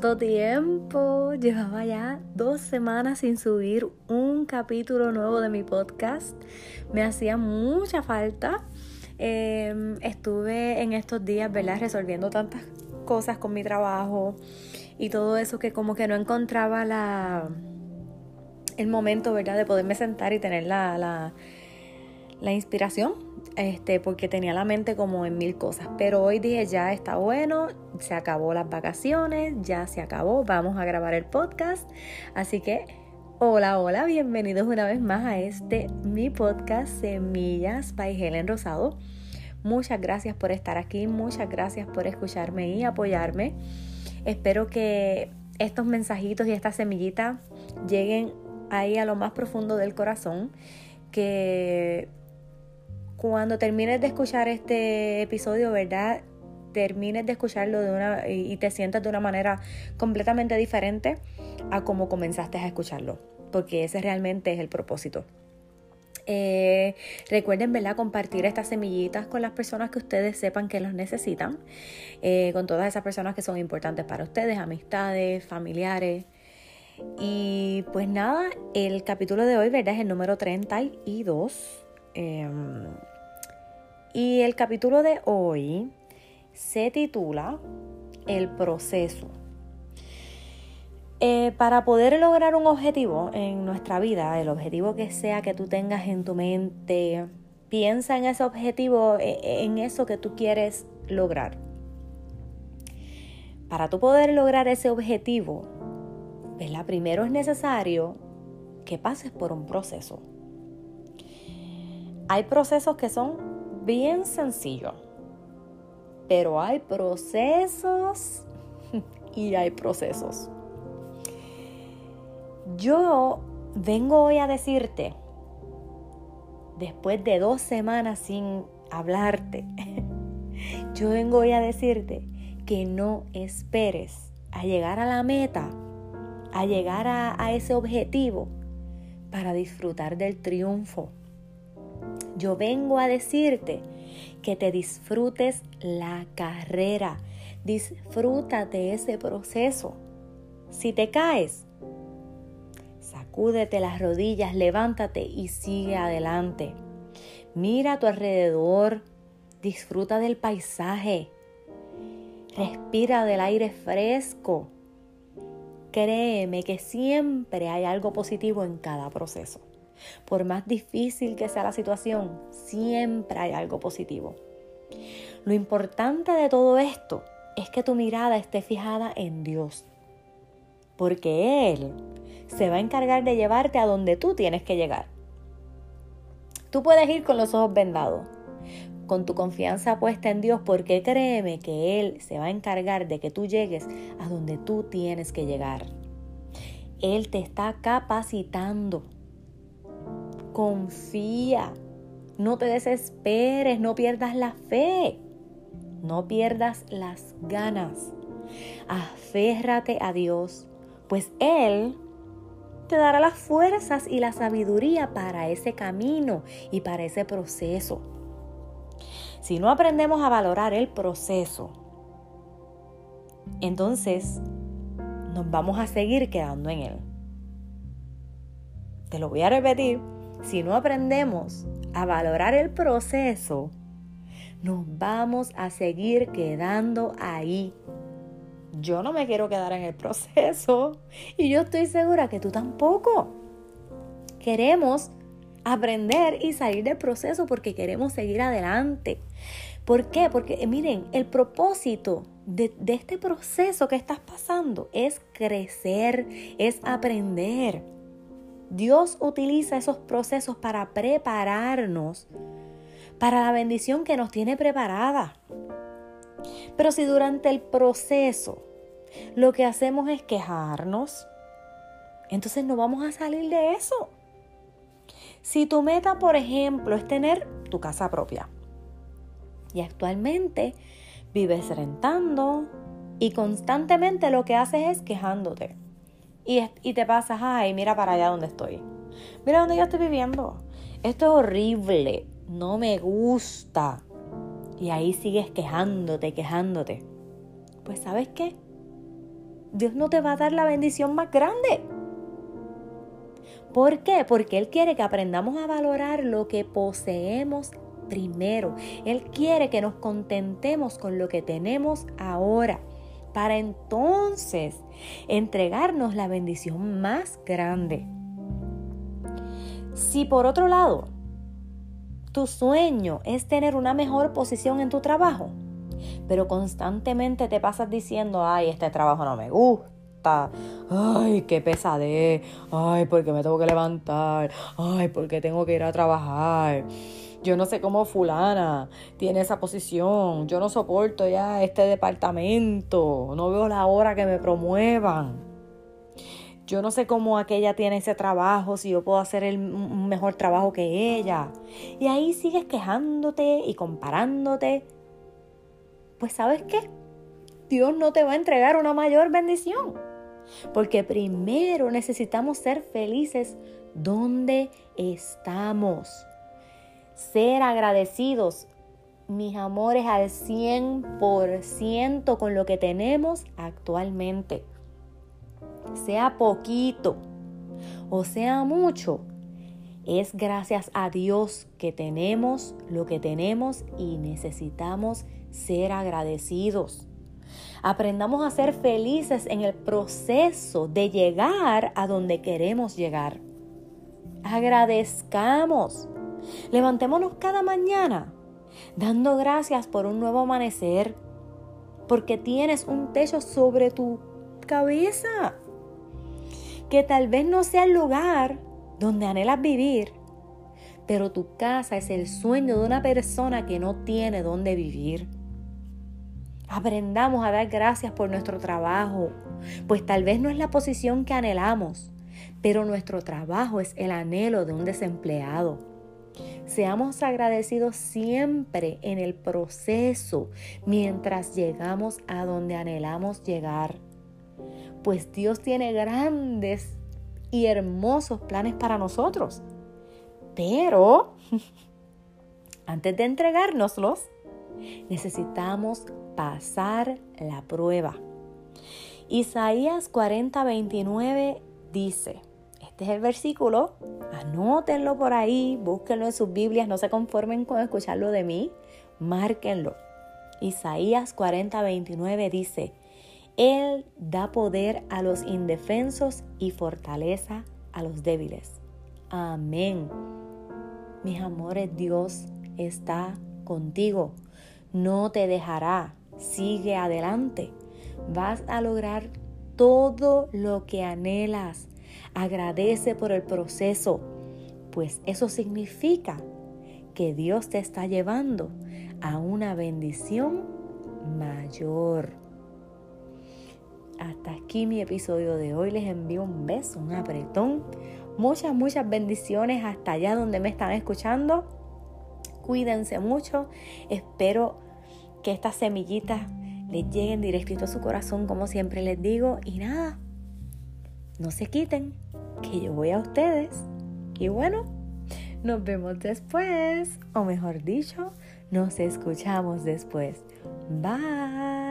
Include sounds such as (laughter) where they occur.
¿Cuánto tiempo? Llevaba ya dos semanas sin subir un capítulo nuevo de mi podcast. Me hacía mucha falta. Em, estuve en estos días, ¿verdad? Resolviendo tantas cosas con mi trabajo y todo eso que como que no encontraba la el momento, ¿verdad? De poderme sentar y tener la, la, la inspiración este, porque tenía la mente como en mil cosas. Pero hoy dije, ya está bueno, se acabó las vacaciones, ya se acabó, vamos a grabar el podcast. Así que, hola, hola, bienvenidos una vez más a este mi podcast Semillas by Helen Rosado. Muchas gracias por estar aquí, muchas gracias por escucharme y apoyarme. Espero que estos mensajitos y esta semillita lleguen ahí a lo más profundo del corazón, que cuando termines de escuchar este episodio, ¿verdad? Termines de escucharlo de una, y te sientas de una manera completamente diferente a como comenzaste a escucharlo, porque ese realmente es el propósito. Eh, recuerden, ¿verdad? Compartir estas semillitas con las personas que ustedes sepan que los necesitan, eh, con todas esas personas que son importantes para ustedes, amistades, familiares. Y pues nada, el capítulo de hoy, ¿verdad? Es el número 32. Em, y el capítulo de hoy se titula El proceso. Eh, para poder lograr un objetivo en nuestra vida, el objetivo que sea que tú tengas en tu mente, piensa en ese objetivo, e, en eso que tú quieres lograr. Para tú poder lograr ese objetivo, ¿verdad? primero es necesario que pases por un proceso. Hay procesos que son bien sencillo. Pero hay procesos (laughs) y hay procesos. Yo vengo hoy a decirte, después de dos semanas sin hablarte, (laughs) yo vengo hoy a decirte que no esperes a llegar a la meta, a llegar a, a ese objetivo para disfrutar del triunfo. Yo vengo a decirte que te disfrutes la carrera, disfrútate ese proceso. Si te caes, sacúdete las rodillas, levántate y sigue adelante. Mira a tu alrededor, disfruta del paisaje, respira del aire fresco. Créeme que siempre hay algo positivo en cada proceso. Por más difícil que sea la situación, siempre hay algo positivo. Lo importante de todo esto es que tu mirada esté fijada en Dios, porque Él se va a encargar de llevarte a donde tú tienes que llegar. Tú puedes ir con los ojos vendados, con tu confianza puesta en Dios, porque créeme que Él se va a encargar de que tú llegues a donde tú tienes que llegar. Él te está capacitando confía, no te desesperes, no pierdas la fe, no pierdas las ganas. Aférrate a Dios, pues Él te dará las fuerzas y la sabiduría para ese camino y para ese proceso. Si no aprendemos a valorar el proceso, entonces nos vamos a seguir quedando en él. Te lo voy a repetir si no aprendemos a valorar el proceso, nos vamos a seguir quedando ahí. Yo no me quiero quedar en el proceso y yo estoy segura que tú tampoco. Queremos aprender y salir del proceso porque queremos seguir adelante. ¿Por qué? Porque miren, el propósito de, de, este proceso que estás pasando es crecer, es aprender. Dios utiliza esos procesos para prepararnos para la bendición que nos tiene preparada. Pero si durante el proceso lo que hacemos es quejarnos, entonces no vamos a salir de eso. Si tu meta, por ejemplo, es tener tu casa propia y actualmente vives rentando y constantemente lo que haces es quejándote y, te pasas, ay, mira para allá donde estoy. Mira donde yo estoy viviendo. Esto es horrible. No me gusta. Y ahí sigues quejándote, quejándote. Pues sabes qué? Dios no te va a dar la bendición más grande. ¿Por qué? Porque Él quiere que aprendamos a valorar lo que poseemos primero. Él quiere que nos contentemos con lo que tenemos ahora para entonces entregarnos la bendición más grande. Si por otro lado, tu sueño es tener una mejor posición en tu trabajo, pero constantemente te pasas diciendo, ay, este trabajo no me gusta, ay, qué pesadez, ay, porque me tengo que levantar, ay, porque tengo que ir a trabajar. Yo no sé cómo fulana tiene esa posición. Yo no soporto ya este departamento. No veo la hora que me promuevan. Yo no sé cómo aquella tiene ese trabajo, si yo puedo hacer el, un mejor trabajo que ella. Y ahí sigues quejándote y comparándote pues sabes qué? Dios no te va a entregar una mayor bendición. Porque primero necesitamos ser felices donde estamos. Ser agradecidos, mis amores, al 100% con lo que tenemos actualmente. Sea poquito o sea mucho, es gracias a Dios que tenemos lo que tenemos y necesitamos ser agradecidos. Aprendamos a ser felices en el proceso de llegar a donde queremos llegar. Agradezcamos. Levantémonos cada mañana dando gracias por un nuevo amanecer, porque tienes un techo sobre tu cabeza, que tal vez no sea el lugar donde anhelas vivir, pero tu casa es el sueño de una persona que no tiene dónde vivir. Aprendamos a dar gracias por nuestro trabajo, pues tal vez no es la posición que anhelamos, pero nuestro trabajo es el anhelo de un desempleado. Seamos agradecidos siempre en el proceso mientras llegamos a donde anhelamos llegar, pues Dios tiene grandes y hermosos planes para nosotros. Pero (laughs) antes de entregárnoslos, necesitamos pasar la prueba. Isaías 40, 29 dice, este es el versículo, anótenlo por ahí, búsquenlo en sus Biblias, no se conformen con escucharlo de mí, márquenlo. Isaías 40, 29 dice, Él da poder a los indefensos y fortaleza a los débiles. Amén. Mis amores, Dios está contigo, no te dejará sigue adelante. Vas a lograr todo lo que anhelas. Agradece por el proceso, pues eso significa que Dios te está llevando a una bendición mayor. Hasta aquí mi episodio de hoy. Les envío un beso, un apretón. Muchas, muchas bendiciones hasta allá donde me están escuchando. Cuídense mucho. Espero que estas semillitas les lleguen directito a su corazón, como siempre les digo. Y nada, no se quiten, que yo voy a ustedes. Y bueno, nos vemos después, o mejor dicho, nos escuchamos después. Bye.